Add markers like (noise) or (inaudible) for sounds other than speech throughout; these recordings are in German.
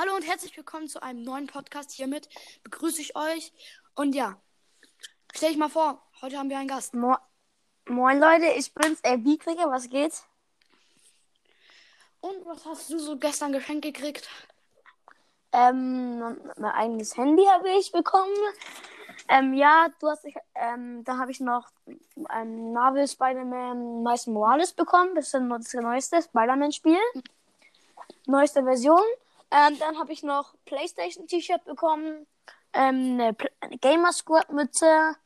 Hallo und herzlich willkommen zu einem neuen Podcast. Hiermit begrüße ich euch. Und ja, stell dich mal vor, heute haben wir einen Gast. Mo Moin Leute, ich bin's, ey, Biekrieger, was geht? Und was hast du so gestern geschenkt gekriegt? Ähm, mein eigenes Handy habe ich bekommen. Ähm, ja, du hast, ähm, da habe ich noch ein Marvel Spider-Man Miles Morales bekommen. Das ist das neueste Spider-Man-Spiel. Neueste Version. Ähm, dann habe ich noch PlayStation T-Shirt bekommen. Ähm, eine, eine Gamer Squad Mütze.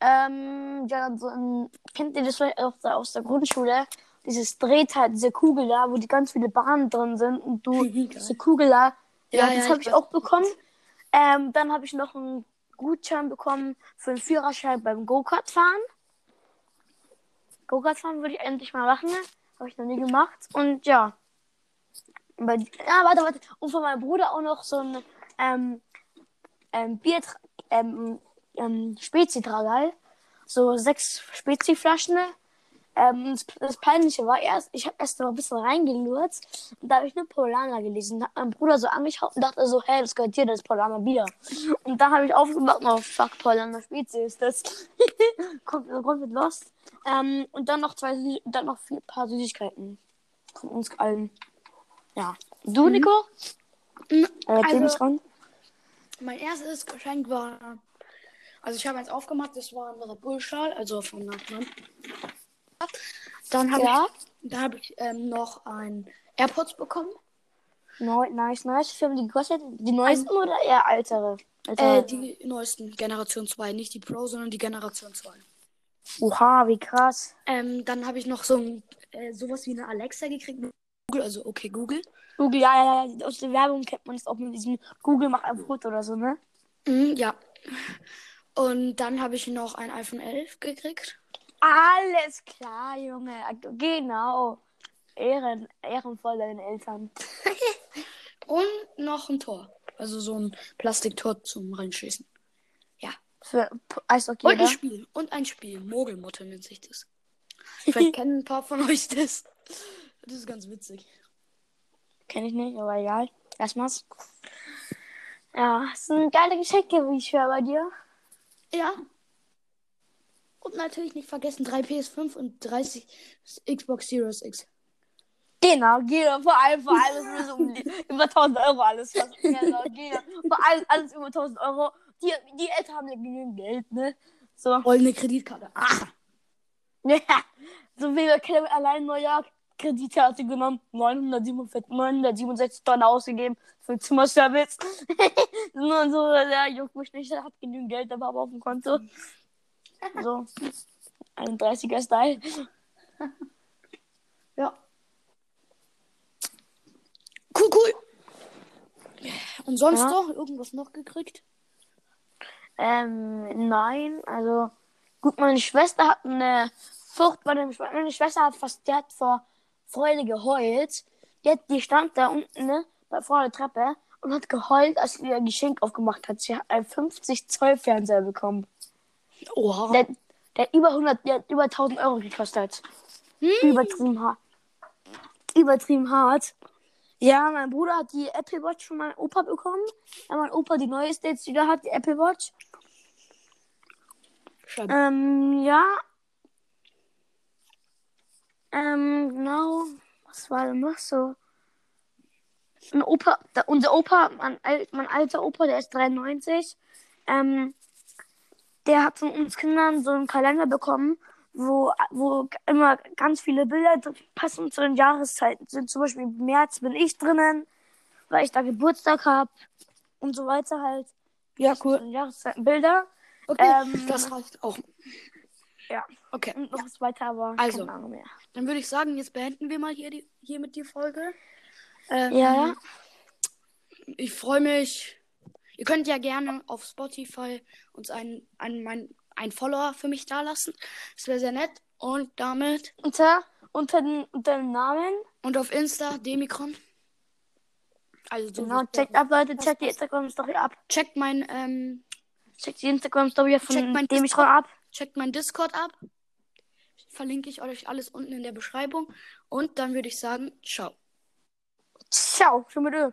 Ähm, ja, so ein, kennt ihr das vielleicht aus der, aus der Grundschule? Dieses Drehteil, diese Kugel da, wo die ganz viele Bahnen drin sind und du (laughs) diese Kugel da. Ja, ja das ja, habe ich, ich auch bekommen. Ähm, dann habe ich noch einen Gutschein bekommen für einen Führerschein beim Go-Kart fahren. Go-Kart fahren würde ich endlich mal machen. Habe ich noch nie gemacht. Und ja. Bei, ja, warte, warte. Und von meinem Bruder auch noch so ein ähm, ähm, Bier, ähm, ähm, Spezi-Tragal. So sechs Spezi-Flaschen. Ähm, das, Peinliche war erst, ich habe erst noch ein bisschen reingelurrt und da habe ich nur Polana gelesen. Da hat mein Bruder so angeschaut und dachte so, hey, das gehört dir, das ist Polana Bier. Und da habe ich aufgemacht, oh fuck, Polana Spezi ist das. (laughs) kommt, kommt mit Lost. Ähm, und dann noch zwei, dann noch ein paar Süßigkeiten von uns allen. Ja. Du, mhm. Nico? Mhm. Äh, also, mein erstes Geschenk war. Also ich habe eins aufgemacht, das war ein Red Bull Schal, also von Nachbarn. Dann habe ja. ich, da hab ich ähm, noch ein AirPods bekommen. No, nice, nice. Für die gekostet? Die neuesten ein, oder eher ältere? Äh, die neuesten, Generation 2. Nicht die Pro, sondern die Generation 2. Oha, wie krass. Ähm, dann habe ich noch so ein, äh, sowas wie eine Alexa gekriegt Google, also okay, Google. Google, ja, ja, ja. Aus der Werbung kennt man es auch mit diesem Google macht ein Foto oder so, ne? Mhm, ja. Und dann habe ich noch ein iPhone 11 gekriegt. Alles klar, Junge. Genau. Ehren, ehrenvoll deinen Eltern. (laughs) Und noch ein Tor. Also so ein Plastiktor zum Reinschießen. Ja. Für Eishockey, Und ein Spiel. Und ein Spiel. Mogelmotte nennt sich das. (laughs) Vielleicht kennen ein paar von euch das. Das ist ganz witzig. Kenne ich nicht, aber egal. Erstmals. Ja, das sind geile Geschenke, wie ich höre bei dir. Ja. Und natürlich nicht vergessen, 3 PS5 und 30 Xbox Series X. Genau, genau, vor allem, vor allem ist um die, (laughs) über 1000 Euro alles. Was, genau, genau. Vor allem alles über 1000 Euro. Die, die Eltern haben ja genügend Geld, ne? So. Wollen eine Kreditkarte. Ach. Ja, (laughs) so wie wir kennen allein Neujahr Kreditkarte genommen, 947, 967 Dollar ausgegeben für Zimmerservice. (laughs) Nur so, ja, juckt mich nicht, hat genügend Geld, aber auf dem Konto. So, 31er Style. ja. Cool, cool. Und sonst ja. noch irgendwas noch gekriegt? Ähm, nein, also gut, meine Schwester hat eine Furcht bei dem Meine Schwester hat fast, die hat vor Freude geheult. Die, hat, die stand da unten, ne, vor der Treppe und hat geheult, als sie ihr Geschenk aufgemacht hat. Sie hat einen 50 Zoll Fernseher bekommen. Oha. Der, der hat über 100, der über 1000 Euro gekostet. Hm. Übertrieben hart. Übertrieben hart. Ja, mein Bruder hat die Apple Watch von meinem Opa bekommen. Ja, mein Opa die neueste jetzt wieder hat, die Apple Watch. Schade. Ähm, ja, ähm. Was war denn noch so? Ein Opa, da, unser Opa, mein, mein alter Opa, der ist 93. Ähm, der hat von uns Kindern so einen Kalender bekommen, wo, wo immer ganz viele Bilder passen zu den Jahreszeiten sind. Zum Beispiel im März bin ich drinnen, weil ich da Geburtstag habe und so weiter halt. Ja, cool. Bilder. Okay, ähm, das reicht auch. Ja. Okay. Und noch ja. weiter, aber also, keine Ahnung mehr. Dann würde ich sagen, jetzt beenden wir mal hier, die, hier mit die Folge. Ähm, ja. Ich freue mich. Ihr könnt ja gerne auf Spotify uns einen, einen, mein, einen Follower für mich da lassen. Das wäre sehr nett. Und damit. Unter, unter, den, unter dem Namen. Und auf Insta, Demikron. Also so genau, checkt ab, Leute, checkt die Instagram-Story ab. Checkt mein, ähm, Checkt die Instagram-Story von Demikron ab. Checkt mein Discord ab. Verlinke ich euch alles unten in der Beschreibung. Und dann würde ich sagen, ciao. Ciao, schon mit Ö.